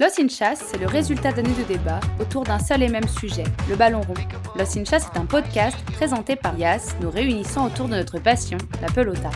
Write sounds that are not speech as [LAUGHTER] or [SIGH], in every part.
Los Hinchas, c'est le résultat d'années de débats autour d'un seul et même sujet, le ballon rond. Los Hinchas est un podcast présenté par Yas, nous réunissant autour de notre passion, la pelota.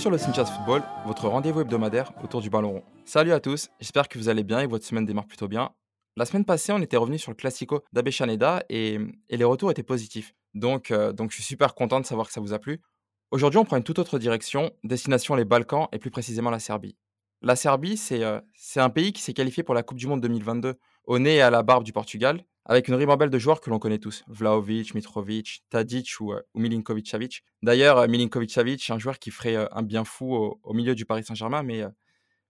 Sur le Cinchas Football, votre rendez-vous hebdomadaire autour du ballon rond. Salut à tous, j'espère que vous allez bien et que votre semaine démarre plutôt bien. La semaine passée, on était revenu sur le Classico d'Abechaneda et, les retours étaient positifs. Donc, euh, donc je suis super content de savoir que ça vous a plu. Aujourd'hui, on prend une toute autre direction, destination les Balkans et plus précisément la Serbie. La Serbie, c'est euh, un pays qui s'est qualifié pour la Coupe du Monde 2022 au nez et à la barbe du Portugal, avec une ribambelle de joueurs que l'on connaît tous. Vlaovic, Mitrovic, Tadic ou, euh, Milinkovic-Savic. D'ailleurs, euh, Milinkovic-Savic, un joueur qui ferait euh, un bien fou au, au milieu du Paris Saint-Germain, mais, euh,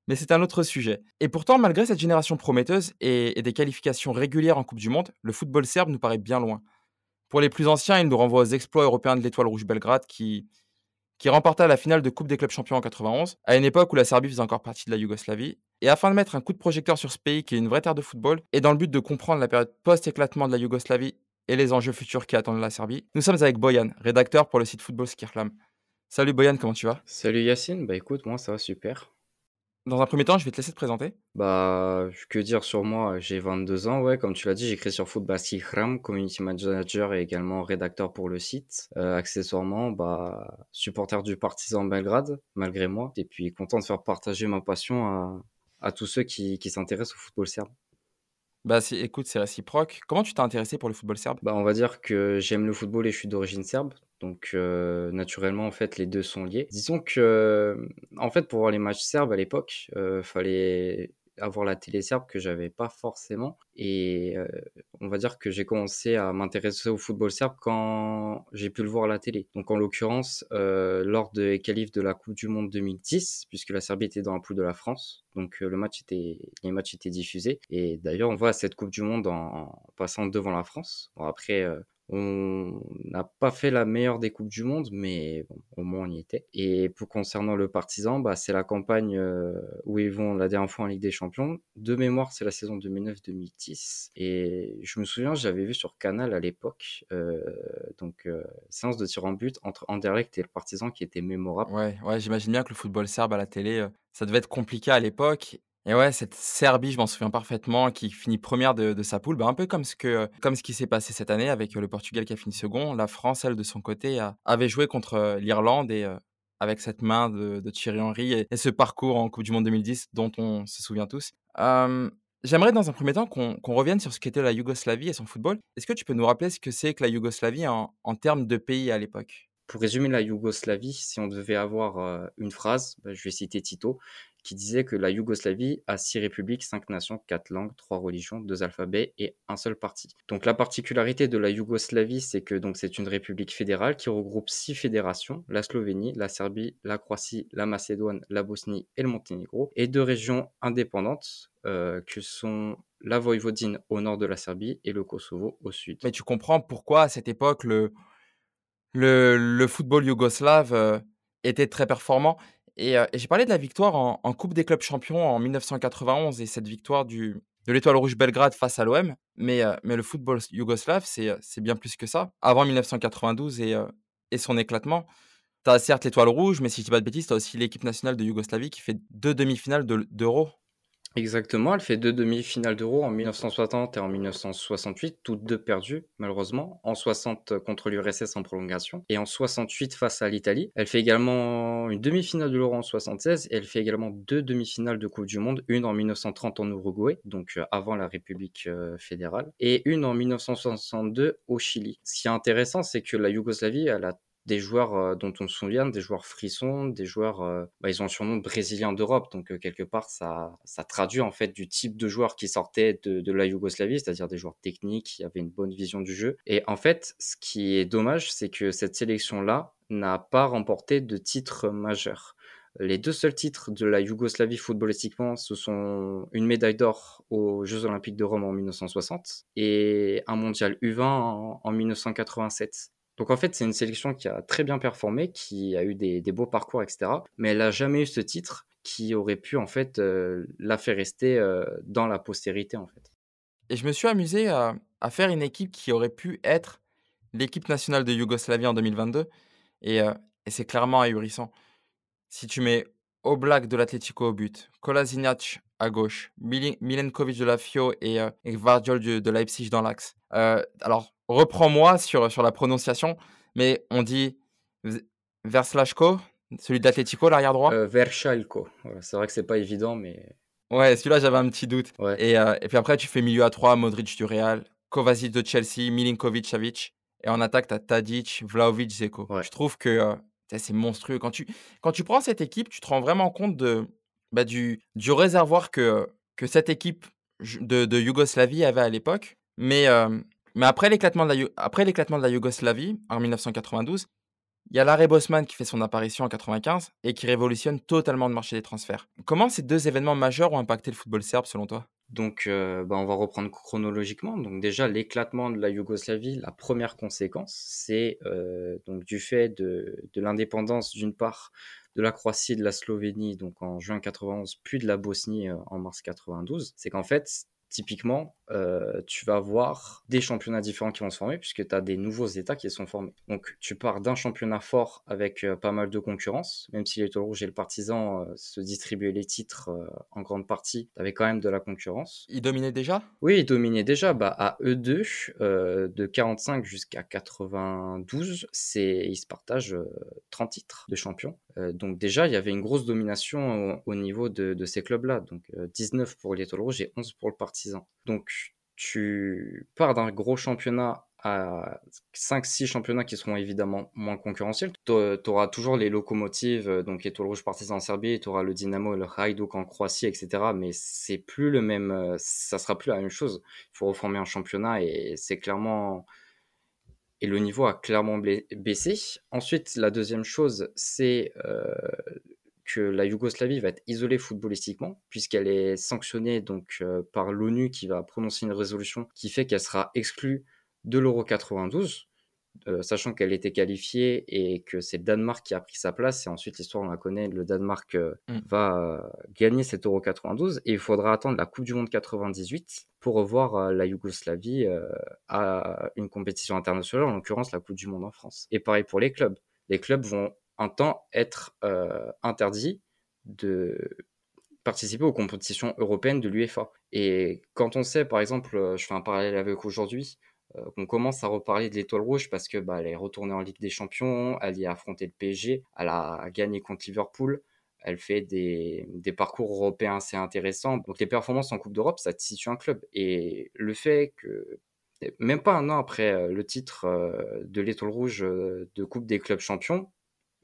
mais c'est un autre sujet. Et pourtant, malgré cette génération prometteuse et, et des qualifications régulières en Coupe du Monde, le football serbe nous paraît bien loin. Pour les plus anciens, il nous renvoie aux exploits européens de l'Étoile Rouge Belgrade qui, qui remporta la finale de Coupe des clubs champions en 91, à une époque où la Serbie faisait encore partie de la Yougoslavie. Et afin de mettre un coup de projecteur sur ce pays qui est une vraie terre de football, et dans le but de comprendre la période post-éclatement de la Yougoslavie et les enjeux futurs qui attendent la Serbie, nous sommes avec Boyan, rédacteur pour le site Football Skirlam. Salut Boyan, comment tu vas? Salut Yacine, bah écoute, moi ça va super. Dans un premier temps, je vais te laisser te présenter. Bah, que dire sur moi? J'ai 22 ans, ouais, comme tu l'as dit, j'écris sur Football Skirlam, community manager et également rédacteur pour le site. Euh, accessoirement, bah, supporter du Partizan Belgrade, malgré moi, et puis content de faire partager ma passion à, à tous ceux qui, qui s'intéressent au football serbe. Bah c'est- écoute, c'est réciproque. Comment tu t'es intéressé pour le football serbe? Bah, on va dire que j'aime le football et je suis d'origine serbe. Donc, euh, naturellement, en fait, les deux sont liés. Disons que, en fait, pour voir les matchs serbes à l'époque, euh, fallait avoir la télé serbe que j'avais pas forcément. Et on va dire que j'ai commencé à m'intéresser au football serbe quand j'ai pu le voir à la télé. Donc, en l'occurrence, lors des qualifs de la Coupe du Monde 2010, puisque la Serbie était dans la poule de la France. Donc, le match était, les matchs étaient diffusés. Et d'ailleurs, on voit cette Coupe du Monde en, en passant devant la France. Bon, après, on n'a pas fait la meilleure des Coupes du Monde, mais au moins on y était. Et pour concernant le Partizan, bah, c'est la campagne euh, où ils vont la dernière fois en Ligue des Champions. De mémoire, c'est la saison 2009-2010. Et je me souviens, j'avais vu sur Canal à l'époque, euh, donc euh, séance de tir en but entre Anderlecht et le Partizan qui était mémorable. Ouais, ouais, j'imagine bien que le football serbe à la télé, ça devait être compliqué à l'époque. Et ouais, cette Serbie, je m'en souviens parfaitement, qui finit première de, sa poule, bah, un peu comme ce, que, comme ce qui s'est passé cette année avec euh, le Portugal qui a fini second. La France, elle, de son côté, a- avait joué contre euh, l'Irlande et euh, avec cette main de, Thierry Henry et, ce parcours en Coupe du Monde 2010 dont on se souvient tous. Euh, J'aimerais dans un premier temps qu'on revienne sur ce qu'était la Yougoslavie et son football. Est-ce que tu peux nous rappeler ce que c'est que la Yougoslavie en termes de pays à l'époque? Pour résumer la Yougoslavie, si on devait avoir euh, une phrase, bah, je vais citer Tito, qui disait que la Yougoslavie a six républiques, cinq nations, quatre langues, trois religions, deux alphabets et un seul parti. Donc la particularité de la Yougoslavie, c'est que c'est une république fédérale qui regroupe six fédérations la Slovénie, la Serbie, la Croatie, la Macédoine, la Bosnie et le Monténégro, et deux régions indépendantes euh, que sont la Voïvodine au nord de la Serbie et le Kosovo au sud. Mais tu comprends pourquoi à cette époque le, le, football yougoslave euh, était très performant. Et, euh, et j'ai parlé de la victoire en, Coupe des clubs champions en 1991 et cette victoire du, de l'Étoile Rouge Belgrade face à l'OM. Mais, euh, mais le football yougoslave, c'est bien plus que ça. Avant 1992 et, et son éclatement, tu as certes l'Étoile Rouge, mais si je dis pas de bêtises, tu as aussi l'équipe nationale de Yougoslavie qui fait deux demi-finales de- d'Euro. Exactement, elle fait deux demi-finales d'Euro en 1960 et en 1968, toutes deux perdues, malheureusement. En 60 contre l'URSS en prolongation et en 68 face à l'Italie. Elle fait également une demi-finale de l'Euro en 76 et elle fait également deux demi-finales de Coupe du Monde, une en 1930 en Uruguay, donc euh, avant la République euh, fédérale, et une en 1962 au Chili. Ce qui est intéressant, c'est que la Yougoslavie, elle a des joueurs dont on se souvient, des joueurs frissons, des joueurs, bah, ils ont le surnom de Brésiliens d'Europe, donc quelque part ça, ça traduit en fait du type de joueurs qui sortaient de, de la Yougoslavie, c'est-à-dire des joueurs techniques qui avaient une bonne vision du jeu. Et en fait, ce qui est dommage, c'est que cette sélection-là n'a pas remporté de titre majeur. Les deux seuls titres de la Yougoslavie footballistiquement, ce sont une médaille d'or aux Jeux Olympiques de Rome en 1960 et un mondial U20 en, 1987. Donc en fait, c'est une sélection qui a très bien performé, qui a eu des, beaux parcours, etc. Mais elle n'a jamais eu ce titre qui aurait pu en fait euh, la faire rester euh, dans la postérité en fait. Et je me suis amusé à, faire une équipe qui aurait pu être l'équipe nationale de Yougoslavie en 2022. Et, euh, et c'est clairement ahurissant. Si tu mets Oblak de l'Atlético au but, Kolasinac à gauche, Milenkovic de la Fio et, euh, Vardiol de, Leipzig dans l'axe. Alors, reprends-moi sur, sur la prononciation, mais on dit Verslashko, celui de l'Atlético, l'arrière droit? Euh, c'est vrai que c'est pas évident, mais. Ouais, celui-là, j'avais un petit doute. Et, euh, et, puis après, tu fais milieu à 3, Modric du Real, Kovacic de Chelsea, Milinkovic, Savic. Et en attaque, tu as Tadic, Vlaovic, Zeko. Je trouve que c'est monstrueux. Quand tu, quand tu prends cette équipe, tu te rends vraiment compte de, bah, du, du réservoir que, que cette équipe de, de Yougoslavie avait à l'époque. Mais, mais après l'éclatement de, la, de la Yougoslavie, en 1992, il y a l'arrêt Bosman qui fait son apparition en 95 et qui révolutionne totalement le marché des transferts. Comment ces deux événements majeurs ont impacté le football serbe selon toi? Donc, euh, bah, on va reprendre chronologiquement. Donc, déjà, l'éclatement de la Yougoslavie, la première conséquence, c'est euh, donc du fait de, de l'indépendance d'une part de la Croatie, de la Slovénie, donc en juin 91, puis de la Bosnie euh, en mars 92. C'est qu'en fait, typiquement, euh, tu vas avoir des championnats différents qui vont se former puisque tu as des nouveaux États qui sont formés. Donc tu pars d'un championnat fort avec euh, pas mal de concurrence, même si les Rouge et le Partisan euh, se distribuaient les titres en grande partie, tu avais quand même de la concurrence. Ils dominaient déjà? Oui, ils dominaient déjà. Bah, à E2, de 45 jusqu'à 92, ils se partagent 30 titres de champion. donc déjà, il y avait une grosse domination au, niveau de, de ces clubs-là. Donc 19 pour les Rouge et 11 pour le Partisan. Donc tu pars d'un gros championnat à 5-6 championnats qui seront évidemment moins concurrentiels. Tu auras toujours les locomotives, euh, donc Étoile Rouge Partizan en Serbie, tu auras le Dynamo et le Hajduk en Croatie, etc. Mais c'est plus le même, euh, ça sera plus la même chose. Il faut reformer un championnat et c'est clairement, et le niveau a clairement baissé. Ensuite, la deuxième chose, c'est euh, que la Yougoslavie va être isolée footballistiquement, puisqu'elle est sanctionnée donc euh, par l'ONU qui va prononcer une résolution qui fait qu'elle sera exclue de l'Euro 92, euh, sachant qu'elle était qualifiée et que c'est le Danemark qui a pris sa place. Et ensuite, l'histoire, on la connaît, le Danemark euh, mm. va gagner cet Euro 92 et il faudra attendre la Coupe du Monde 98 pour revoir la Yougoslavie à une compétition internationale, en l'occurrence la Coupe du Monde en France. Et pareil pour les clubs. Les clubs vont temps être euh, interdit de participer aux compétitions européennes de l'UEFA. Et quand on sait, par exemple, euh, je fais un parallèle avec aujourd'hui, euh, qu'on commence à reparler de l'étoile rouge parce que bah, elle est retournée en Ligue des Champions, elle y a affronté le PSG, elle a gagné contre Liverpool, elle fait des, des, parcours européens assez intéressants. Donc les performances en Coupe d'Europe, ça te situe un club. Et le fait que, même pas un an après le titre de l'étoile rouge de Coupe des clubs champions,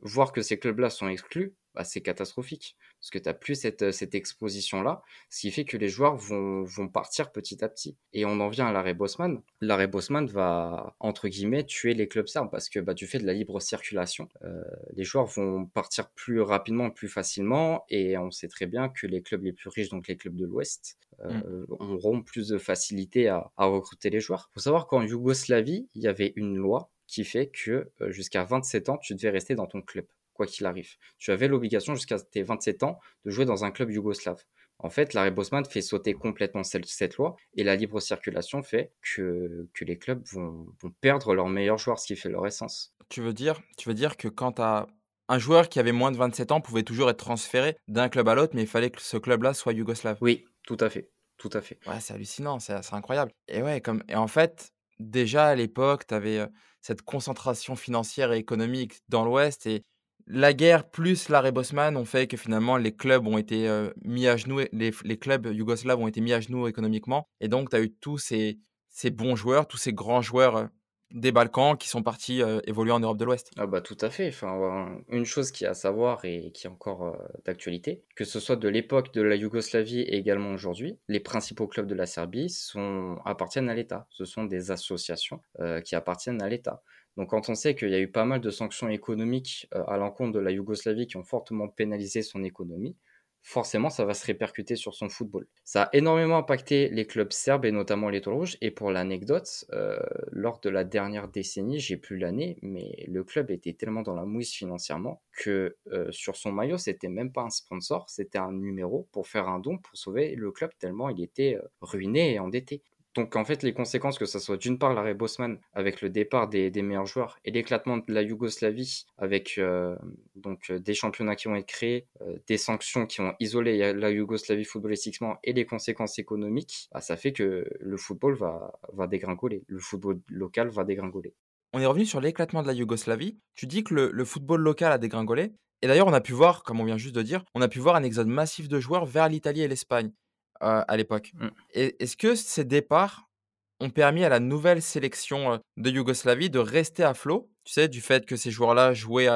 voir que ces clubs-là sont exclus, bah, c'est catastrophique. Parce que tu n'as plus cette, euh, cette exposition-là, ce qui fait que les joueurs vont, vont partir petit à petit. Et on en vient à l'arrêt Bosman. L'arrêt Bosman va, entre guillemets, tuer les clubs serbes parce que bah, du fait de la libre circulation, euh, les joueurs vont partir plus rapidement, plus facilement. Et on sait très bien que les clubs les plus riches, donc les clubs de l'Ouest, euh, mm. auront plus de facilité à, à recruter les joueurs. Il faut savoir qu'en Yougoslavie, il y avait une loi qui fait que jusqu'à 27 ans, tu devais rester dans ton club, quoi qu'il arrive. Tu avais l'obligation jusqu'à tes 27 ans de jouer dans un club yougoslave. En fait, l'arrêt Bosman fait sauter complètement cette, loi et la libre circulation fait que, que les clubs vont, perdre leurs meilleurs joueurs, ce qui fait leur essence. Tu veux dire, tu veux dire que quand as un joueur qui avait moins de 27 ans pouvait toujours être transféré d'un club à l'autre, mais il fallait que ce club-là soit yougoslave? Oui, tout à fait. Tout à fait. Ouais, c'est hallucinant, c'est incroyable. Et ouais, comme et en fait, déjà à l'époque, tu avais cette concentration financière et économique dans l'Ouest. Et la guerre plus l'arrêt Bosman ont fait que finalement les clubs ont été mis à genoux, les, les, clubs yougoslaves ont été mis à genoux économiquement. Et donc, tu as eu tous ces, ces, bons joueurs, tous ces grands joueurs des Balkans qui sont partis évoluer en Europe de l'Ouest. Ah bah tout à fait. Enfin, une chose qui est à savoir et qui est encore d'actualité, que ce soit de l'époque de la Yougoslavie et également aujourd'hui, les principaux clubs de la Serbie appartiennent à l'État. Ce sont des associations qui appartiennent à l'État. Donc quand on sait qu'il y a eu pas mal de sanctions économiques à l'encontre de la Yougoslavie qui ont fortement pénalisé son économie, forcément, ça va se répercuter sur son football. Ça a énormément impacté les clubs serbes et notamment l'étoile rouge. Et pour l'anecdote, euh, lors de la dernière décennie, j'ai plus l'année, mais le club était tellement dans la mouise financièrement que euh, sur son maillot, c'était même pas un sponsor, c'était un numéro pour faire un don pour sauver le club tellement il était euh, ruiné et endetté. Donc en fait, les conséquences, que ce soit d'une part l'arrêt Bosman avec le départ des, meilleurs joueurs et l'éclatement de la Yougoslavie avec euh, donc euh, des championnats qui ont été créés, euh, des sanctions qui ont isolé la Yougoslavie footballistiquement et les conséquences économiques, bah, ça fait que le football va, va dégringoler, le football local va dégringoler. On est revenu sur l'éclatement de la Yougoslavie. Tu dis que le, football local a dégringolé. Et d'ailleurs, on a pu voir, comme on vient juste de dire, on a pu voir un exode massif de joueurs vers l'Italie et l'Espagne à l'époque. Mmh. Est-ce que ces départs ont permis à la nouvelle sélection de Yougoslavie de rester à flot? Tu sais, du fait que ces joueurs-là jouaient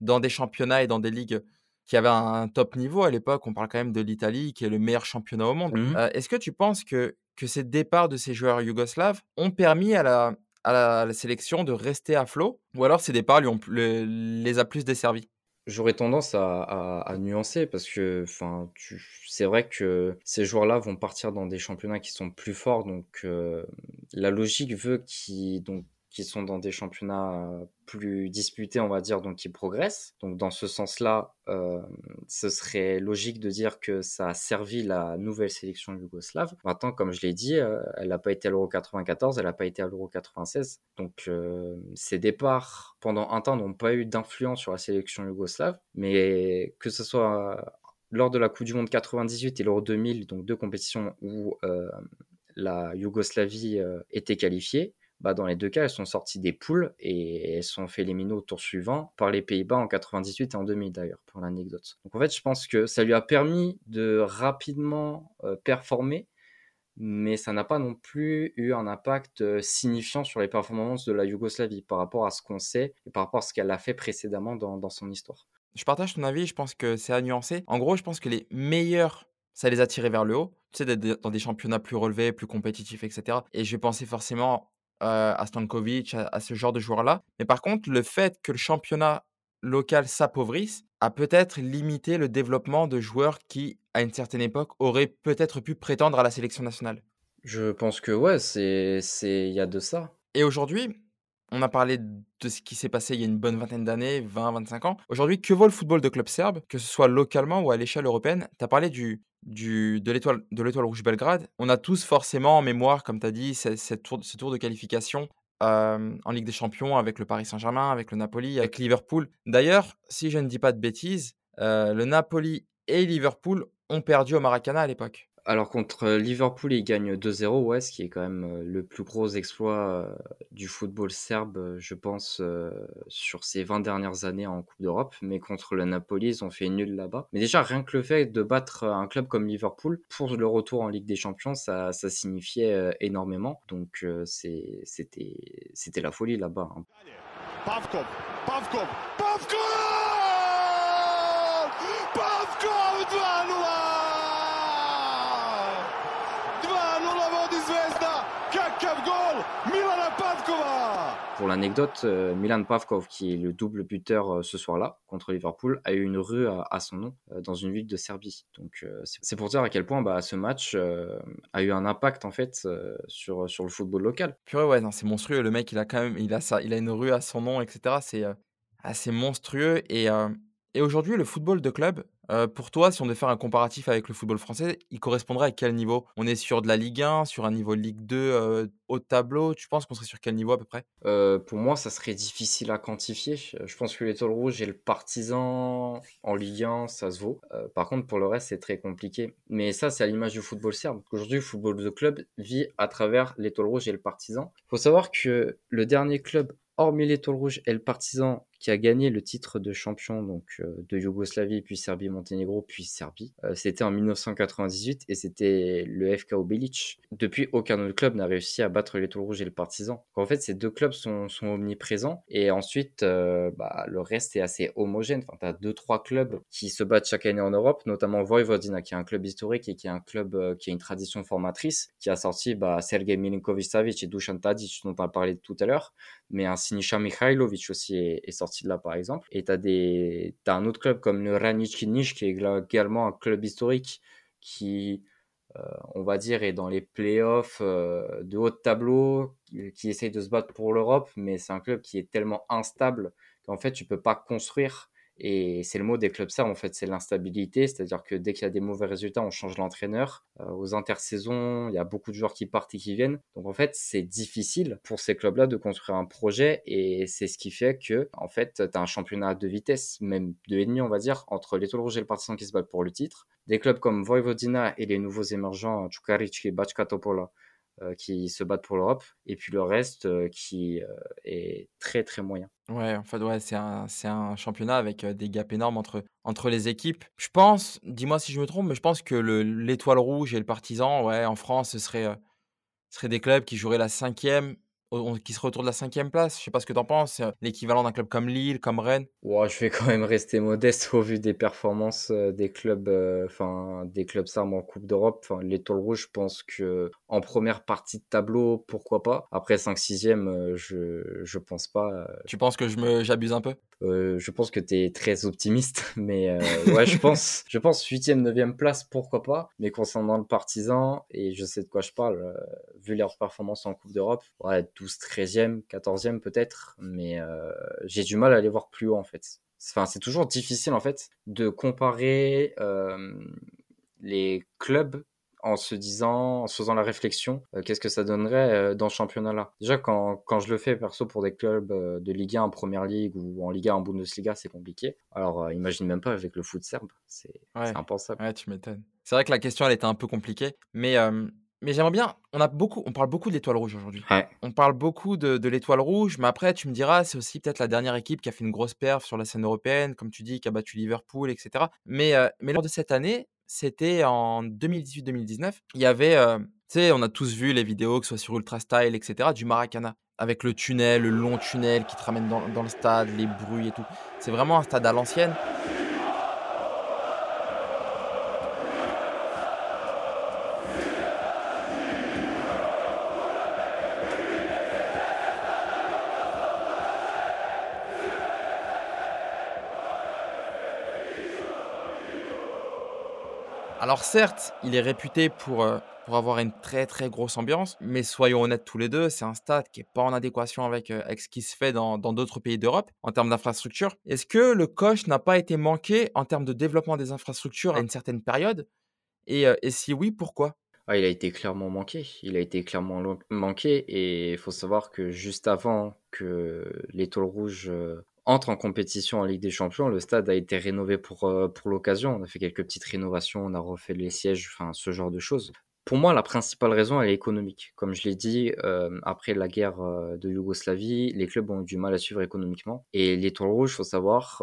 dans des championnats et dans des ligues qui avaient un top niveau à l'époque. On parle quand même de l'Italie, qui est le meilleur championnat au monde. Mmh. Est-ce que tu penses que, que ces départs de ces joueurs yougoslaves ont permis à la, à la, sélection de rester à flot? Ou alors ces départs lui ont, les a plus desservis? J'aurais tendance à, nuancer parce que enfin, c'est vrai que ces joueurs-là vont partir dans des championnats qui sont plus forts. Donc euh, la logique veut qu'ils donc qui sont dans des championnats euh, plus disputés, on va dire, donc qui progressent. Donc dans ce sens-là, euh, ce serait logique de dire que ça a servi la nouvelle sélection yougoslave. Maintenant, comme je l'ai dit, euh, elle n'a pas été à l'Euro 94, elle n'a pas été à l'Euro 96. Donc ces départs, pendant un temps, n'ont pas eu d'influence sur la sélection yougoslave. Mais que ce soit lors de la Coupe du Monde 98 et l'Euro 2000, donc deux compétitions où la Yougoslavie était qualifiée, bah, dans les deux cas, elles sont sorties des poules et elles sont fait éliminer au tour suivant par les Pays-Bas en 98 et en 2000 d'ailleurs, pour l'anecdote. Donc en fait, je pense que ça lui a permis de rapidement euh, performer, mais ça n'a pas non plus eu un impact euh, signifiant sur les performances de la Yougoslavie par rapport à ce qu'on sait et par rapport à ce qu'elle a fait précédemment dans, dans son histoire. Je partage ton avis, je pense que c'est à nuancer. En gros, je pense que les meilleurs ça les a tirés vers le haut, tu sais, d'être dans des championnats plus relevés, plus compétitifs, etc. Et je vais penser forcément à Stankovic, à, ce genre de joueurs-là. Mais par contre, le fait que le championnat local s'appauvrisse a peut-être limité le développement de joueurs qui, à une certaine époque, auraient peut-être pu prétendre à la sélection nationale. Je pense que ouais, c'est il y a de ça. Et aujourd'hui, on a parlé de ce qui s'est passé il y a une bonne vingtaine d'années, 20, 25 ans. Aujourd'hui, que vaut le football de club serbe, que ce soit localement ou à l'échelle européenne? Tu as parlé du, du, de l'étoile rouge Belgrade. On a tous forcément en mémoire, comme tu as dit, tour, ce tour de qualification en Ligue des Champions avec le Paris Saint-Germain, avec le Napoli, avec Liverpool. D'ailleurs, si je ne dis pas de bêtises, le Napoli et Liverpool ont perdu au Maracana à l'époque. Alors contre Liverpool, ils gagnent 2-0, ouais, ce qui est quand même euh, le plus gros exploit euh, du football serbe, euh, je pense, sur ces 20 dernières années en Coupe d'Europe. Mais contre le Napoli, ils ont fait nul là-bas. Mais déjà, rien que le fait de battre un club comme Liverpool pour le retour en Ligue des Champions, ça, signifiait énormément. Donc c'était la folie là-bas. Hein. Pour l'anecdote, euh, Milan Pavkov, qui est le double buteur euh, ce soir-là contre Liverpool, a eu une rue à, son nom euh, dans une ville de Serbie. Donc c'est pour dire à quel point bah, ce match a eu un impact en fait sur, sur le football local. Purée, ouais, c'est monstrueux. Le mec, il a quand même, il a ça, il a une rue à son nom, etc. C'est assez monstrueux. Et, et aujourd'hui, le football de club, pour toi, si on devait faire un comparatif avec le football français, il correspondrait à quel niveau? On est sur de la Ligue 1, sur un niveau Ligue 2 au tableau Tu penses qu'on serait sur quel niveau à peu près? Pour moi, ça serait difficile à quantifier. Je pense que l'étoile rouge et le partisan en Ligue 1, ça se vaut. par contre, pour le reste, c'est très compliqué. Mais ça, c'est à l'image du football serbe. Aujourd'hui, le football de club vit à travers l'étoile rouge et le partisan. Il faut savoir que le dernier club hormis l'étoile rouge et le partisan qui a gagné le titre de champion donc de Yougoslavie, puis Serbie-Monténégro, puis Serbie. c'était en 1998 et c'était le FK Obelic. Depuis, aucun autre club n'a réussi à battre l'étoile rouge et le Partizan. En fait, ces deux clubs sont, omniprésents et ensuite, bah, le reste est assez homogène. Enfin, tu as deux, trois clubs qui se battent chaque année en Europe, notamment Vojvodina, qui est un club historique et qui est un club qui a une tradition formatrice, qui a sorti bah, Sergei Milinkovic-Savic et Dusan Tadic, dont on a parlé tout à l'heure, mais un Sinisa Mihailovic aussi est, sorti de là, par exemple. Et tu as, des... as un autre club comme le Ranić Niš, qui est également un club historique qui, euh, on va dire, est dans les playoffs euh, de haut de tableau, qui essaye de se battre pour l'Europe, mais c'est un club qui est tellement instable qu'en fait, tu peux pas construire et c'est le mot des clubs serbes, en fait, c'est l'instabilité. C'est-à-dire que dès qu'il y a des mauvais résultats, on change l'entraîneur. Euh, aux intersaisons, il y a beaucoup de joueurs qui partent et qui viennent. Donc, en fait, c'est difficile pour ces clubs-là de construire un projet. Et c'est ce qui fait que, en fait, tu as un championnat de vitesse, même de ennemi, on va dire, entre l'Étoile Rouge et le Partizan qui se battent pour le titre. Des clubs comme Vojvodina et les nouveaux émergents, Čukarički et Bachka Topola, qui se battent pour l'Europe, et puis le reste euh, qui est très très moyen. Ouais, en fait, ouais, c'est un, un championnat avec des gaps énormes entre, entre les équipes. Je pense, dis-moi si je me trompe, mais je pense que le, l'Étoile Rouge et le Partisan, ouais, en France, ce serait, ce serait des clubs qui joueraient la cinquième qui se retourne de la cinquième place. Je sais pas ce que tu en penses. L'équivalent d'un club comme Lille, comme Rennes. Ouais, je vais quand même rester modeste au vu des performances euh, des clubs, euh, enfin des clubs sardes en Coupe d'Europe. Enfin, l'étoile rouge, je pense que en première partie de tableau, pourquoi pas. Après 5-6e, euh, je je pense pas. Tu penses que je me j'abuse un peu? Je pense que tu es très optimiste, [LAUGHS] mais ouais, je pense je pense 8e, 9e place, pourquoi pas. Mais concernant le partisan et je sais de quoi je parle, vu leurs performances en Coupe d'Europe, ouais 12, 13e, 14e peut-être, mais euh, j'ai du mal à aller voir plus haut en fait. Enfin, c'est toujours difficile en fait de comparer euh, les clubs en se disant, en se faisant la réflexion, euh, qu'est-ce que ça donnerait dans ce championnat-là. Déjà, quand, quand, je le fais perso pour des clubs de Ligue 1 en Première Ligue ou en Ligue 1 en Bundesliga, c'est compliqué. Alors, imagine même pas avec le foot serbe, c'est impensable. Ouais, tu m'étonnes. C'est vrai que la question, elle était un peu compliquée, mais mais j'aimerais bien, on a beaucoup, on parle beaucoup de l'étoile rouge aujourd'hui. On parle beaucoup de, l'étoile rouge, mais après, tu me diras, c'est aussi peut-être la dernière équipe qui a fait une grosse perf sur la scène européenne, comme tu dis, qui a battu Liverpool, etc. Mais, euh, mais lors de cette année, c'était en 2018-2019, il y avait, euh, tu sais, on a tous vu les vidéos, que ce soit sur Ultra Style, etc., du Maracana, avec le tunnel, le long tunnel qui te ramène dans, dans le stade, les bruits et tout. C'est vraiment un stade à l'ancienne. Alors certes, il est réputé pour, euh, pour avoir une très très grosse ambiance, mais soyons honnêtes tous les deux, c'est un stade qui n'est pas en adéquation avec, euh, avec ce qui se fait dans d'autres pays d'Europe en termes d'infrastructure. Est-ce que le coche n'a pas été manqué en termes de développement des infrastructures à une certaine période? Et, euh, si oui, pourquoi? Ah, il a été clairement manqué. Il a été clairement manqué et il faut savoir que juste avant que l'étoile rouge entre en compétition en Ligue des Champions, le stade a été rénové pour, euh, pour l'occasion. On a fait quelques petites rénovations, on a refait les sièges, enfin ce genre de choses. Pour moi, la principale raison, elle est économique. Comme je l'ai dit, euh, après la guerre euh, de Yougoslavie, les clubs ont eu du mal à suivre économiquement. Et l'Étoile Rouge, faut savoir,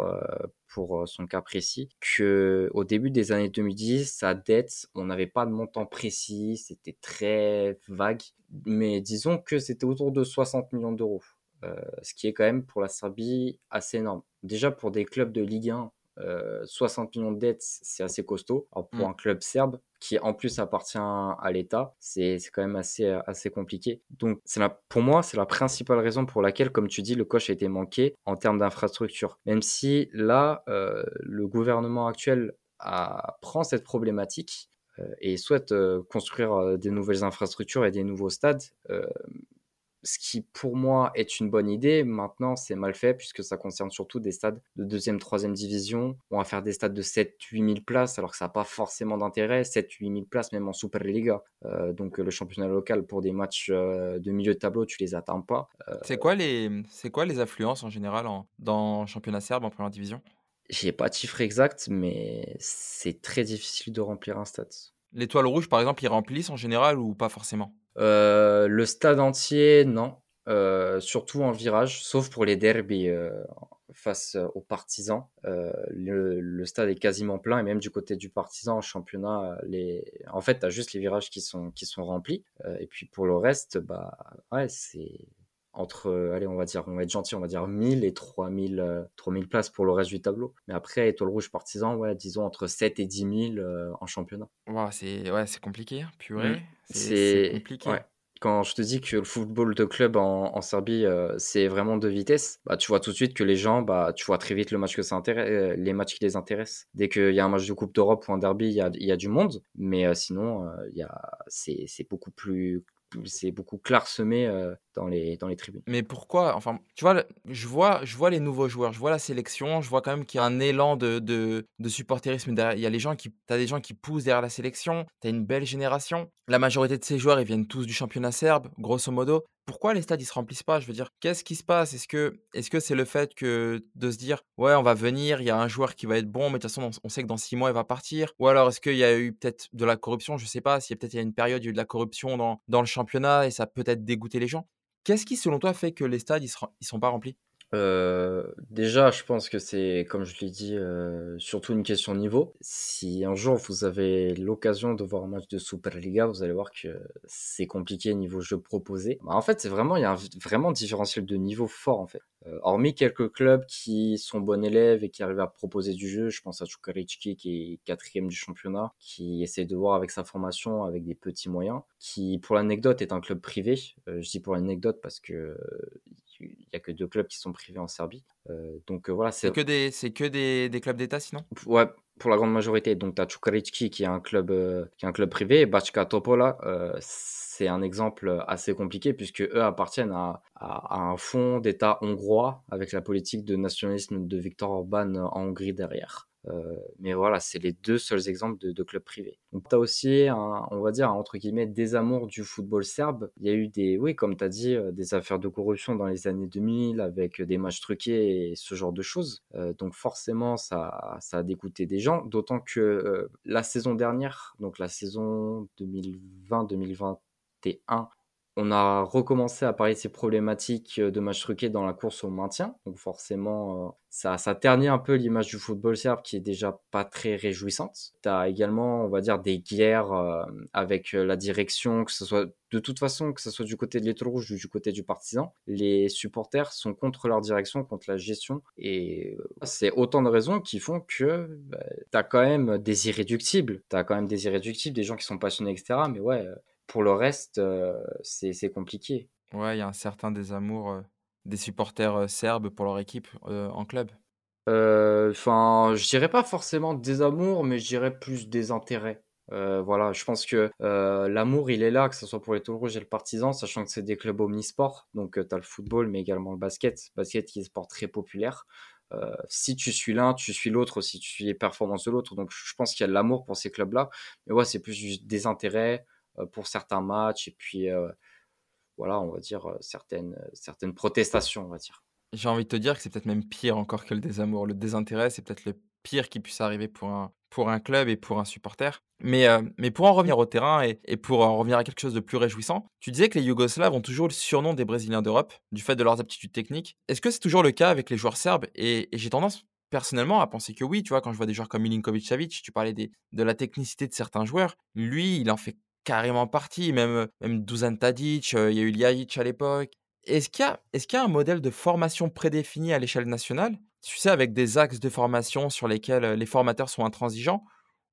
pour son cas précis, qu'au début des années 2010, sa dette, on n'avait pas de montant précis, c'était très vague. Mais disons que c'était autour de 60 millions d'euros. Euh, ce qui est quand même pour la Serbie assez énorme. Déjà pour des clubs de Ligue 1, 60 euh, millions de dettes, c'est assez costaud. pour mm. un club serbe qui en plus appartient à l'État, c'est quand même assez, assez compliqué. Donc la, pour moi, c'est la principale raison pour laquelle, comme tu dis, le coche a été manqué en termes d'infrastructure. Même si là, euh, le gouvernement actuel a, prend cette problématique et souhaite construire des nouvelles infrastructures et des nouveaux stades ce qui pour moi est une bonne idée. Maintenant, c'est mal fait puisque ça concerne surtout des stades de deuxième, troisième division. On va faire des stades de 7 8 000 places alors que ça n'a pas forcément d'intérêt. 7 8 000 places même en Superliga. Euh, donc le championnat local pour des matchs euh, de milieu de tableau, tu les atteins pas. Euh, c'est quoi les c'est quoi les affluences en général en, dans le championnat serbe en première division? J'ai pas de chiffre exact, mais c'est très difficile de remplir un stade. L'étoile rouge, par exemple, ils remplissent en général ou pas forcément? Euh, le stade entier, non. Euh, surtout en virage, sauf pour les derbies. Euh, face aux partisans. Le, stade est quasiment plein et même du côté du partisan en championnat, les... en fait, tu as juste les virages qui sont, qui sont remplis. et puis pour le reste, bah ouais, c'est entre, euh, allez, on va dire, on va être gentil, on va dire 1000 et 3000, 3000 euh, places pour le reste du tableau. Mais après, Étoile Rouge Partisan, ouais, disons entre 7 et 10 000 euh, en championnat. c'est ouais, compliqué, hein, purée. Mmh. C'est compliqué. Quand je te dis que le football de club en, Serbie, c'est vraiment de vitesse, bah, tu vois tout de suite que les gens, bah, tu vois très vite le match que ça intéresse, les matchs qui les intéressent. Dès qu'il y a un match de Coupe d'Europe ou un derby, il y a, y a, du monde. Mais sinon, il c'est beaucoup plus c'est beaucoup clairsemé dans, les, dans les tribunes. Mais pourquoi Enfin, tu vois, je vois, je vois les nouveaux joueurs, je vois la sélection, je vois quand même qu'il y a un élan de, de, de supporterisme. Il y a les gens qui, as des gens qui poussent derrière la sélection, tu as une belle génération. La majorité de ces joueurs, ils viennent tous du championnat serbe, grosso modo pourquoi les stades ils se remplissent pas? Je veux dire, qu'est-ce qui se passe? Est-ce que c'est le fait que de se dire ouais on va venir, il y a un joueur qui va être bon, mais de toute façon on, sait que dans six mois il va partir? Ou alors est-ce qu'il y a eu peut-être de la corruption? Je sais pas. A peut-être il y a une période il y a eu de la corruption dans, le championnat et ça peut-être dégoûté les gens. Qu'est-ce qui selon toi fait que les stades ils sont pas remplis? Euh, déjà, je pense que c'est, comme je l'ai dit, euh, surtout une question de niveau. Si un jour vous avez l'occasion de voir un match de Superliga, vous allez voir que c'est compliqué niveau jeu proposé. Bah, en fait, c'est vraiment, il y a un vraiment différentiel de niveau fort en fait. Euh, hormis quelques clubs qui sont bons élèves et qui arrivent à proposer du jeu, je pense à Chukaricki qui est quatrième du championnat, qui essaie de voir avec sa formation avec des petits moyens, qui pour l'anecdote est un club privé. je dis pour l'anecdote parce que il n'y a que deux clubs qui sont privés en Serbie. Euh, donc euh, voilà, c'est que des que des, des clubs d'État sinon? Ouais, pour la grande majorité. Donc tu as Čukarički qui est un club euh, qui est un club privé, Bachka Topola c'est un exemple assez compliqué puisque eux appartiennent à, à, un fonds d'État hongrois avec la politique de nationalisme de Viktor Orban en Hongrie derrière. Euh, mais voilà, c'est les deux seuls exemples de, clubs privés. Donc, tu as aussi, on va dire, entre guillemets, des amours du football serbe. Il y a eu des, oui, comme tu as dit, euh, des affaires de corruption dans les années 2000 avec des matchs truqués et ce genre de choses. Euh, donc, forcément, ça, ça a dégoûté des gens. D'autant que la saison dernière, donc la saison 2020-2021, on a recommencé à parler de ces problématiques euh, de match truqué dans la course au maintien. Donc forcément, euh, ça, ça ternit un peu l'image du football serbe qui est déjà pas très réjouissante. Tu as également, on va dire, des guerres euh, avec la direction, que ce soit de toute façon, que ce soit du côté de l'étoile rouge ou du côté du partisan. Les supporters sont contre leur direction, contre la gestion. Et c'est autant de raisons qui font que bah, tu as quand même des irréductibles. Tu as quand même des irréductibles, des gens qui sont passionnés, etc. Mais ouais pour le reste, euh, c'est compliqué. Ouais, il y a un certain désamour euh, des supporters euh, serbes pour leur équipe en club. Enfin, je dirais pas forcément désamour, mais je dirais plus désintérêt. voilà, je pense que l'amour, il est là, que ce soit pour les Toulouse et le Partisan, sachant que c'est des clubs omnisports. Donc, tu as le football, mais également le basket. basket qui est un sport très populaire. si tu suis l'un, tu suis l'autre, si tu suis les performances de l'autre. Donc, je pense qu'il y a de l'amour pour ces clubs-là. Mais ouais, c'est plus du désintérêt. Euh, pour certains matchs et puis euh, voilà, on va dire euh, certaines, certaines protestations, on va dire. J'ai envie de te dire que c'est peut-être même pire encore que le désamour. Le désintérêt, c'est peut-être le pire qui puisse arriver pour un, pour un club et pour un supporter. Mais, mais pour en revenir au terrain et, pour en revenir à quelque chose de plus réjouissant, tu disais que les Yougoslaves ont toujours le surnom des Brésiliens d'Europe, du fait de leurs aptitudes techniques. Est-ce que c'est toujours le cas avec les joueurs serbes? Et, j'ai tendance personnellement à penser que oui, tu vois, quand je vois des joueurs comme Milinkovic-Savic, tu parlais de la technicité de certains joueurs, lui, il en fait carrément parti. Même, même Dusan Tadic, il y a eu Ljajic à l'époque. Est-ce qu'il y, a, est qu'il y a un modèle de formation prédéfini à l'échelle nationale? Tu sais, avec des axes de formation sur lesquels les formateurs sont intransigeants?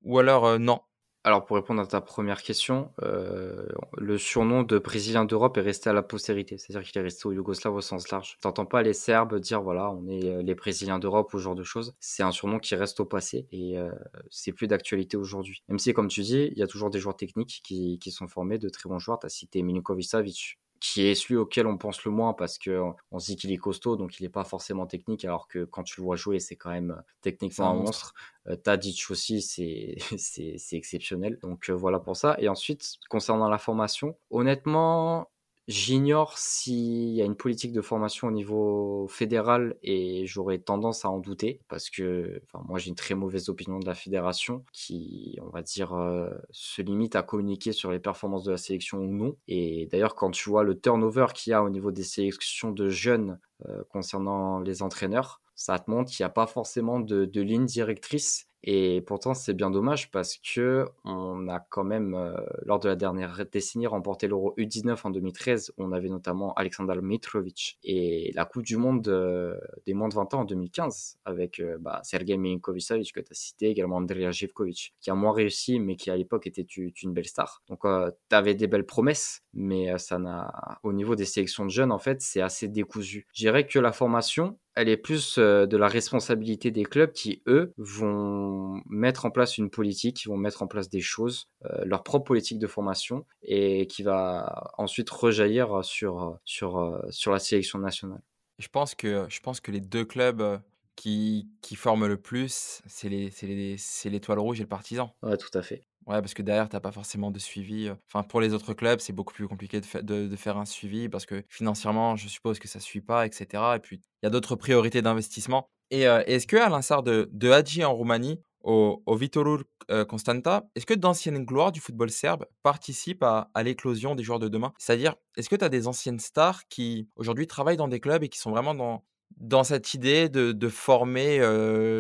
Ou alors non? Alors pour répondre à ta première question, euh, le surnom de Brésilien d'Europe est resté à la postérité, c'est-à-dire qu'il est resté aux Yougoslaves au sens large. T'entends pas les Serbes dire voilà on est euh, les Brésiliens d'Europe ou ce genre de choses. C'est un surnom qui reste au passé et euh, c'est plus d'actualité aujourd'hui. Même si comme tu dis, il y a toujours des joueurs techniques qui, qui sont formés de très bons joueurs. T'as cité Milinkovic Savic, qui est celui auquel on pense le moins parce qu'on se dit qu'il est costaud, donc il n'est pas forcément technique, alors que quand tu le vois jouer, c'est quand même euh, techniquement un monstre. Euh, Tadic aussi, [LAUGHS] c'est exceptionnel. Donc euh, voilà pour ça. Et ensuite, concernant la formation, honnêtement, J'ignore s'il y a une politique de formation au niveau fédéral et j'aurais tendance à en douter parce que enfin, moi j'ai une très mauvaise opinion de la fédération qui, on va dire, euh, se limite à communiquer sur les performances de la sélection ou non. Et d'ailleurs, quand tu vois le turnover qu'il y a au niveau des sélections de jeunes euh, concernant les entraîneurs, Ça te montre qu'il n'y a pas forcément de, de ligne directrice et pourtant, c'est bien dommage parce que on a quand même, euh, lors de la dernière décennie, remporté l'Euro U19 en 2013. On avait notamment Alexander Mitrovic et la Coupe du Monde euh, des moins de 20 ans en 2015 avec euh, bah, Sergei Milinkovic que tu as cité, également Andrea Jivkovic, qui a moins réussi mais qui à l'époque était une belle star. Donc, tu avais des belles promesses, mais ça n'a, au niveau des sélections de jeunes, en fait, c'est assez décousu. Je dirais que la formation, elle est plus euh, de la responsabilité des clubs qui, eux, vont mettre en place une politique, qui vont mettre en place des choses, euh, leur propre politique de formation, et qui va ensuite rejaillir sur, sur, euh, sur la sélection nationale. Je pense que, je pense que les deux clubs qui, qui forment le plus, c'est l'étoile rouge et le partisan. Ouais, tout à fait. Ouais, parce que derrière, tu n'as pas forcément de suivi. Enfin, pour les autres clubs, c'est beaucoup plus compliqué de, de, faire un suivi parce que financièrement, je suppose que ça ne suit pas, etc. Et puis, il y a d'autres priorités d'investissement. Et est-ce que, à l'instar de, de Hadji en Roumanie, au, au Vitorul Constanta, est-ce que d'anciennes gloires du football serbe participent à, à l'éclosion des joueurs de demain? C'est-à-dire, est-ce que tu as des anciennes stars qui aujourd'hui travaillent dans des clubs et qui sont vraiment dans, dans cette idée de, de former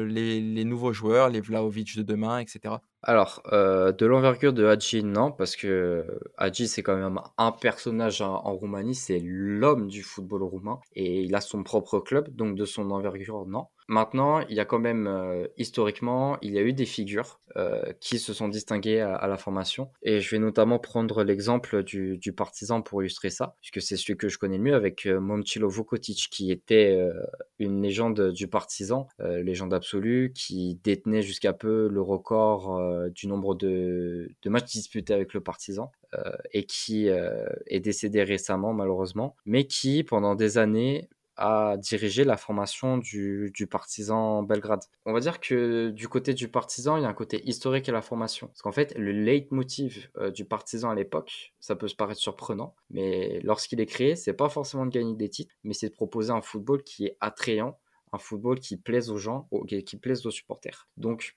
les, les, nouveaux joueurs, les Vlaovic de demain, etc. Alors, de l'envergure de Hadji, non, parce que Hadji, c'est quand même un personnage en, Roumanie, c'est l'homme du football roumain, et il a son propre club, donc de son envergure, non. Maintenant, il y a quand même, euh, historiquement, il y a eu des figures euh, qui se sont distinguées à, la formation, et je vais notamment prendre l'exemple du, du, partisan pour illustrer ça, puisque c'est celui que je connais le mieux, avec Momchilo Vukotic, qui était une légende du partisan, légende absolue, qui détenait jusqu'à peu le record euh, du nombre de, matchs disputés avec le Partizan euh, et qui euh, est décédé récemment malheureusement, mais qui pendant des années a dirigé la formation du, partisan Belgrade. On va dire que du côté du partisan, il y a un côté historique à la formation. Parce qu'en fait, le leitmotiv du partisan à l'époque, ça peut se paraître surprenant, mais lorsqu'il est créé, c'est pas forcément de gagner des titres, mais c'est de proposer un football qui est attrayant, un football qui plaise aux gens, qui plaise aux supporters. Donc,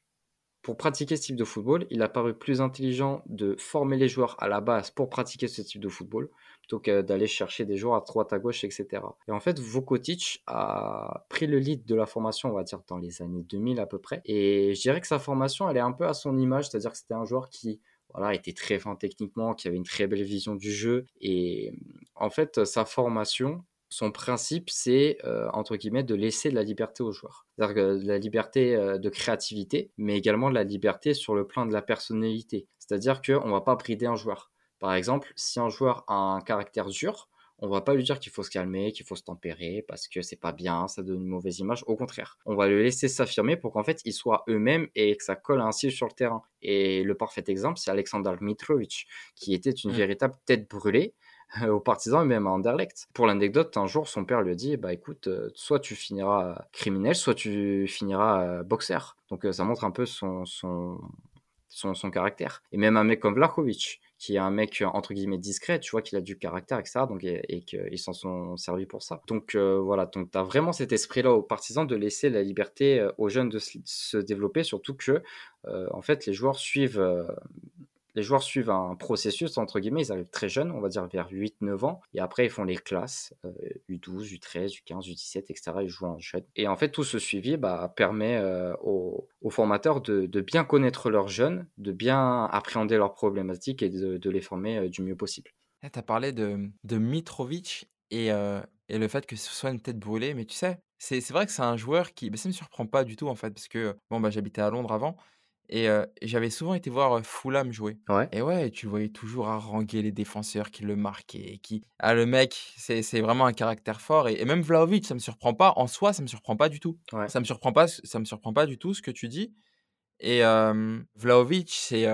pour pratiquer ce type de football, il a paru plus intelligent de former les joueurs à la base pour pratiquer ce type de football, plutôt que d'aller chercher des joueurs à droite, à gauche, etc. Et en fait, Vukotic a pris le lead de la formation, on va dire, dans les années 2000 à peu près. Et je dirais que sa formation, elle est un peu à son image, c'est-à-dire que c'était un joueur qui voilà, était très fin techniquement, qui avait une très belle vision du jeu. Et en fait, sa formation, son principe, c'est, euh, entre guillemets, de laisser de la liberté aux joueurs. C'est-à-dire que de la liberté euh, de créativité, mais également de la liberté sur le plan de la personnalité. C'est-à-dire qu'on ne va pas brider un joueur. Par exemple, si un joueur a un caractère dur, on va pas lui dire qu'il faut se calmer, qu'il faut se tempérer parce que c'est pas bien, ça donne une mauvaise image. Au contraire, on va le laisser s'affirmer pour qu'en fait ils soient eux-mêmes et que ça colle ainsi sur le terrain. Et le parfait exemple, c'est Alexander Mitrovic, qui était une mmh. véritable tête brûlée, [LAUGHS] aux partisans et même à Anderlecht. Pour l'anecdote, un jour, son père lui a dit Bah écoute, euh, soit tu finiras criminel, soit tu finiras euh, boxeur. Donc euh, ça montre un peu son, son, son, caractère. Et même un mec comme Vlahovic, qui est un mec entre guillemets discret, tu vois qu'il a du caractère, etc. Donc, et, et qu'ils s'en sont servis pour ça. Donc voilà, donc tu vraiment cet esprit-là aux partisans de laisser la liberté aux jeunes de se, développer, surtout que en fait les joueurs suivent les joueurs suivent un processus, entre guillemets, ils arrivent très jeunes, on va dire vers 8-9 ans, et après ils font les classes, U12, U13, U15, U17, etc. Ils jouent en. Et en fait, tout ce suivi bah, permet euh, aux, formateurs de, bien connaître leurs jeunes, de bien appréhender leurs problématiques et de, les former euh, du mieux possible. Eh, tu as parlé de, de Mitrovic et, euh, et le fait que ce soit une tête brûlée, mais tu sais, c'est vrai que c'est un joueur qui. Mais ça ne me surprend pas du tout en fait, parce que bon, bah, j'habitais à Londres avant. Et j'avais souvent été voir Fulham jouer. Ouais. Et ouais, tu le voyais toujours haranguer les défenseurs qui le marquaient. Qui... Ah, le mec, c'est vraiment un caractère fort. Et, même Vlaovic, ça me surprend pas. En soi, ça me surprend pas du tout. Ça me surprend pas, ça me surprend pas du tout ce que tu dis. Et Vlaovic, c'est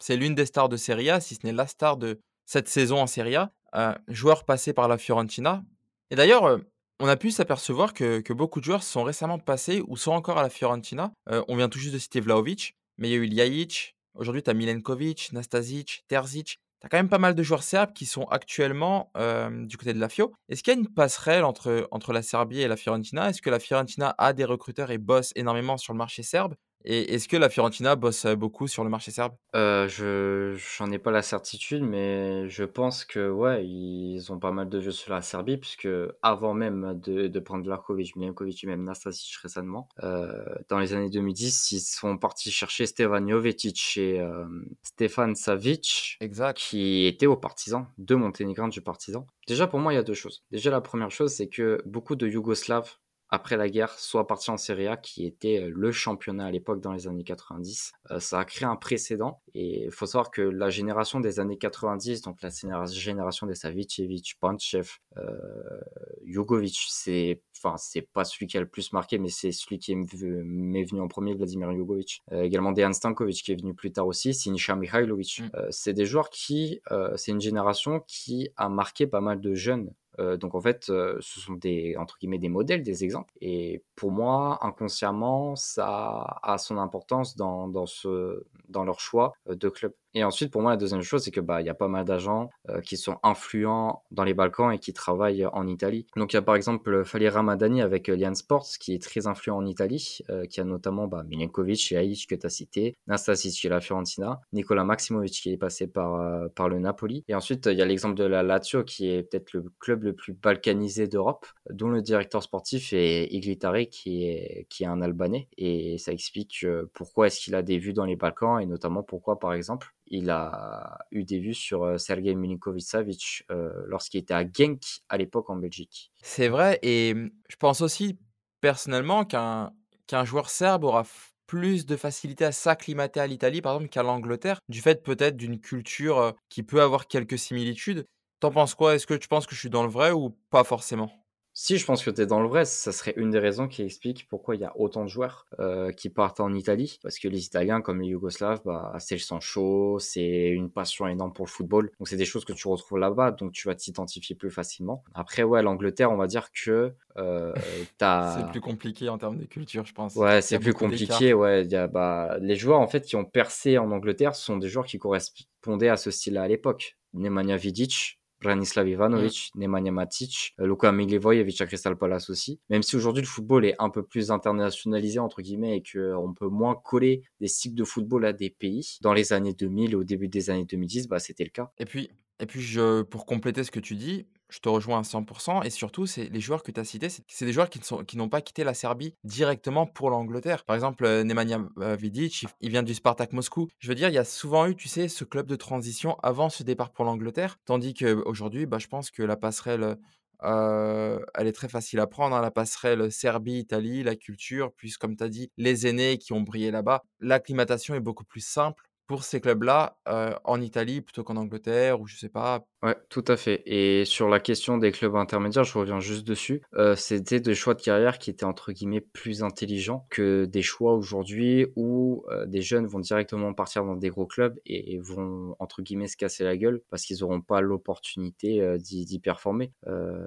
c'est l'une des stars de Serie A, si ce n'est la star de cette saison en Serie A. joueur passé par la Fiorentina. Et d'ailleurs, on a pu s'apercevoir que, que, beaucoup de joueurs sont récemment passés ou sont encore à la Fiorentina. on vient tout juste de citer Vlaovic mais il y a eu Ljajic, aujourd'hui tu as Milenkovic, Nastasic, Terzic. Tu as quand même pas mal de joueurs serbes qui sont actuellement du côté de la Fio. Est-ce qu'il y a une passerelle entre, entre la Serbie et la Fiorentina? Est-ce que la Fiorentina a des recruteurs et bosse énormément sur le marché serbe? Et est-ce que la Fiorentina bosse beaucoup sur le marché serbe? Euh, Je j'en ai pas la certitude, mais je pense que ouais, ils ont pas mal de jeux sur la Serbie, puisque avant même de, de prendre Larkovic, Milenkovic et même Nastasic récemment, euh, dans les années 2010, ils sont partis chercher Stevan Jovetic et euh, Stefan Savic, exact. qui étaient au Partizan, deux Monténégrins du Partizan. Déjà pour moi, il y a deux choses. Déjà la première chose, c'est que beaucoup de Yougoslaves après la guerre, soit parti en Serie A, qui était euh, le championnat à l'époque dans les années 90. Euh, ça a créé un précédent. Et il faut savoir que la génération des années 90, donc la génération des Savicevic, Panchev, euh, Jugovic, c'est enfin c'est pas celui qui a le plus marqué, mais c'est celui qui m'est venu en premier, Vladimir Jugovic. Euh, également Dejan Stankovic qui est venu plus tard aussi, Sinisa Mihailovic. Mm. c'est des joueurs qui, c'est une génération qui a marqué pas mal de jeunes euh, donc en fait, euh, ce sont des entre guillemets des modèles, des exemples. Et pour moi, inconsciemment, ça a son importance dans, dans ce dans leur choix euh, de club. Et ensuite, pour moi, la deuxième chose, c'est que bah il y a pas mal d'agents qui sont influents dans les Balkans et qui travaillent en Italie. Donc il y a par exemple Fali Ramadani avec Lian Sports qui est très influent en Italie, qui a notamment bah, Milenkovic chez Aïch que tu as cité, Nastasic chez la Fiorentina, Nicolas Maximovic qui est passé par par le Napoli. Et ensuite, il y a l'exemple de la Lazio qui est peut-être le club le plus balkanisé d'Europe, dont le directeur sportif est Iglitari, qui est, qui est un Albanais. Et ça explique euh, pourquoi est-ce qu'il a des vues dans les Balkans, et notamment pourquoi, par exemple, il a eu des vues sur Sergei Milinkovic-Savic lorsqu'il était à Genk à l'époque en Belgique. C'est vrai, et mmh, je pense aussi personnellement qu'un qu'un joueur serbe aura plus de facilité à s'acclimater à l'Italie, par exemple, qu'à l'Angleterre, du fait peut-être d'une culture qui peut avoir quelques similitudes. T'en penses quoi? Est-ce que tu penses que je suis dans le vrai ou pas forcément? Si je pense que tu es dans le vrai, ça serait une des raisons qui explique pourquoi il y a autant de joueurs euh, qui partent en Italie. Parce que les Italiens, comme les Yougoslaves, bah, c'est le sang chaud, c'est une passion énorme pour le football. Donc c'est des choses que tu retrouves là-bas, donc tu vas t'identifier plus facilement. Après, ouais, l'Angleterre, on va dire que euh, [LAUGHS] c'est plus compliqué en termes de culture, je pense. Ouais, c'est plus compliqué. Ouais, y a, bah, les joueurs en fait qui ont percé en Angleterre sont des joueurs qui correspondaient à ce style-là à l'époque. Nemanja Vidic, Branislav Ivanovic, mm. Nemanja Matic, euh, Luka Milivojevic à Crystal Palace aussi. Même si aujourd'hui le football est un peu plus internationalisé entre guillemets et qu'on peut moins coller des cycles de football à des pays. Dans les années 2000 et au début des années 2010, bah, c'était le cas. Et puis, et puis je, pour compléter ce que tu dis, je te rejoins à 100% et surtout, c'est les joueurs que tu as cités, c'est des joueurs qui sont qui n'ont pas quitté la Serbie directement pour l'Angleterre. Par exemple, euh, Nemanja euh, Vidic, il vient du Spartak Moscou. Je veux dire, il y a souvent eu, tu sais, ce club de transition avant ce départ pour l'Angleterre, tandis qu'aujourd'hui, bah, je pense que la passerelle, euh, elle est très facile à prendre, hein, la passerelle Serbie-Italie, la culture, puis comme tu as dit, les aînés qui ont brillé là-bas. L'acclimatation est beaucoup plus simple pour ces clubs-là, en Italie plutôt qu'en Angleterre ou je sais pas? Ouais, tout à fait et sur la question des clubs intermédiaires, je reviens juste dessus, c'était des choix de carrière qui étaient entre guillemets «plus intelligents» que des choix aujourd'hui où, des jeunes vont directement partir dans des gros clubs et vont entre guillemets «se casser la gueule» parce qu'ils n'auront pas l'opportunité, d'y performer.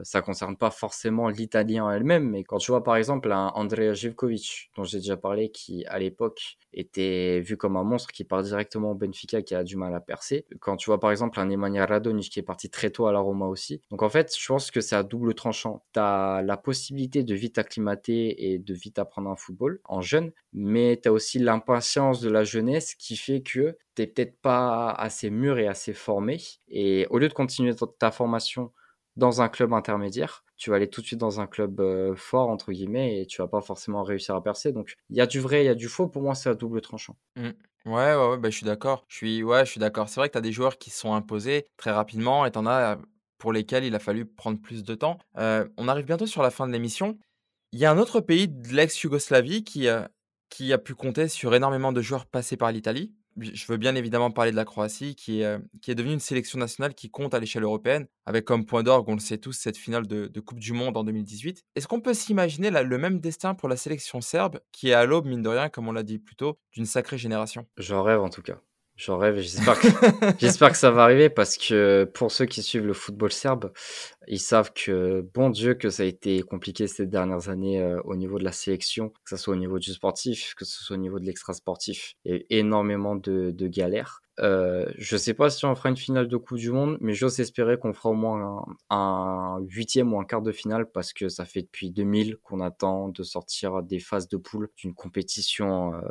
ça concerne pas forcément l'Italie en elle-même, mais quand tu vois par exemple un Andrea Živković dont j'ai déjà parlé qui à l'époque était vu comme un monstre qui part au Benfica qui a du mal à percer. Quand tu vois par exemple un Nemanja Radonjic qui est parti très tôt à la Roma aussi. Donc en fait, je pense que c'est à double tranchant. Tu as la possibilité de vite acclimater et de vite apprendre un football en jeune, mais tu as aussi l'impatience de la jeunesse qui fait que tu peut-être pas assez mûr et assez formé. Et au lieu de continuer ta formation dans un club intermédiaire, tu vas aller tout de suite dans un club fort, entre guillemets, et tu vas pas forcément réussir à percer. Donc, il y a du vrai, il y a du faux. Pour moi, c'est à double tranchant. Mmh. Ouais, ouais, bah, je suis d'accord. Je suis, ouais, suis d'accord. C'est vrai que tu as des joueurs qui sont imposés très rapidement et tu en as pour lesquels il a fallu prendre plus de temps. On arrive bientôt sur la fin de l'émission. Il y a un autre pays de l'ex-Yougoslavie qui, qui a pu compter sur énormément de joueurs passés par l'Italie je veux bien évidemment parler de la Croatie, qui est, devenue une sélection nationale qui compte à l'échelle européenne, avec comme point d'orgue, on le sait tous, cette finale de, Coupe du Monde en 2018. Est-ce qu'on peut s'imaginer le même destin pour la sélection serbe, qui est à l'aube, mine de rien, comme on l'a dit plus tôt, d'une sacrée génération? J'en rêve en tout cas. J'en rêve et j'espère que, [LAUGHS] j'espère que ça va arriver parce que pour ceux qui suivent le football serbe, ils savent que, bon Dieu, que ça a été compliqué ces dernières années euh, au niveau de la sélection, que ce soit au niveau du sportif, que ce soit au niveau de l'extra-sportif. Il y a eu énormément de, de galères. Euh, je sais pas si on fera une finale de Coupe du Monde, mais j'ose espérer qu'on fera au moins un, huitième ou un quart de finale parce que ça fait depuis 2000 qu'on attend de sortir des phases de poule d'une compétition euh,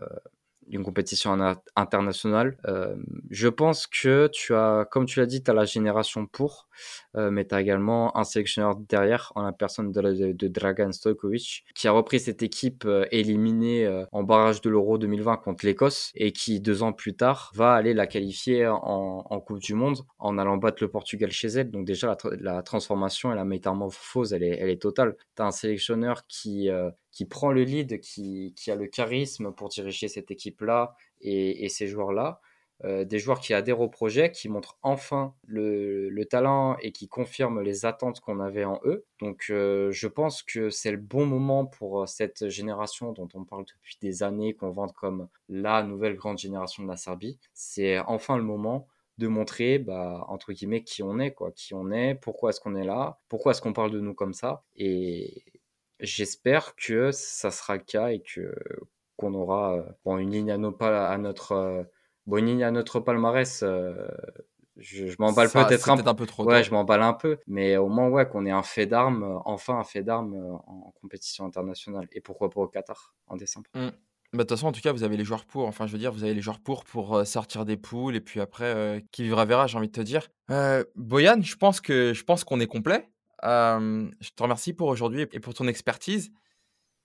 d'une compétition internationale. Euh, je pense que tu as, comme tu l'as dit, tu as la génération pour, euh, mais tu as également un sélectionneur derrière, en la personne de, de, Dragan Stojkovic, qui a repris cette équipe euh, éliminée en barrage de l'Euro 2020 contre l'Écosse et qui, deux ans plus tard, va aller la qualifier en, Coupe du Monde en allant battre le Portugal chez elle. Donc déjà, la, transformation et la métamorphose, elle est totale. Tu as un sélectionneur qui qui prend le lead, qui, a le charisme pour diriger cette équipe-là et, ces joueurs-là. Euh, des joueurs qui adhèrent au projet, qui montrent enfin le, le talent et qui confirment les attentes qu'on avait en eux. Donc euh, je pense que c'est le bon moment pour euh, cette génération dont on parle depuis des années, qu'on vante comme la nouvelle grande génération de la Serbie. C'est enfin le moment de montrer, bah, entre guillemets, qui on est, quoi, qui on est, pourquoi est-ce qu'on est là, pourquoi est-ce qu'on parle de nous comme ça. Et, j'espère que ça sera le cas et que qu'on aura euh, bon, une ligne à, nos, à notre euh, bon, une ligne à notre palmarès. Euh, je, je m'emballe peut-être un, un, peu trop. Ouais, je m'emballe un peu, mais au moins ouais qu'on ait un fait d'armes, enfin un fait d'armes en compétition internationale et pourquoi pas au Qatar en décembre. Mmh. Bah, de toute façon, en tout cas, vous avez les joueurs pour. Enfin, je veux dire, vous avez les joueurs pour pour sortir des poules et puis après, qui vivra verra, j'ai envie de te dire. Boyan, je pense que je pense qu'on est complet je te remercie pour aujourd'hui et pour ton expertise.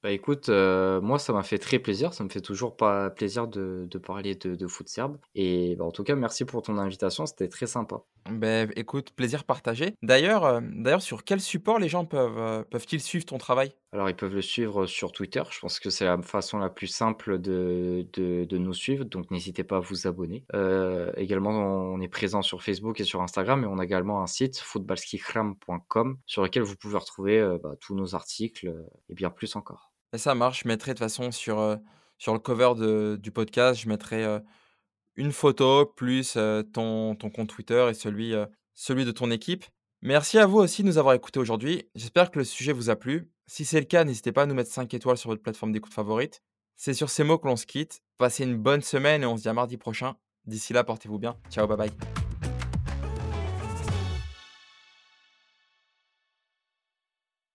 Bah écoute, moi ça m'a fait très plaisir, ça me fait toujours pas plaisir de, parler de, de, foot serbe. Et bah, en tout cas, merci pour ton invitation, c'était très sympa. Ben écoute, plaisir partagé. D'ailleurs, euh, d'ailleurs, sur quel support les gens peuvent, euh, peuvent-ils suivre ton travail? Alors ils peuvent le suivre sur Twitter, je pense que c'est la façon la plus simple de, de, de nous suivre, donc n'hésitez pas à vous abonner. également, on est présent sur Facebook et sur Instagram, et on a également un site, footballskikram.com, sur lequel vous pouvez retrouver bah, tous nos articles et bien plus encore. Et ça marche. Je mettrai de toute façon sur, sur le cover de, du podcast, je mettrai une photo plus ton, ton compte Twitter et celui, celui de ton équipe. Merci à vous aussi de nous avoir écoutés aujourd'hui. J'espère que le sujet vous a plu. Si c'est le cas, n'hésitez pas à nous mettre 5 étoiles sur votre plateforme d'écoute favorite. C'est sur ces mots que l'on se quitte. Passez une bonne semaine et on se dit à mardi prochain. D'ici là, portez-vous bien. Ciao, bye bye.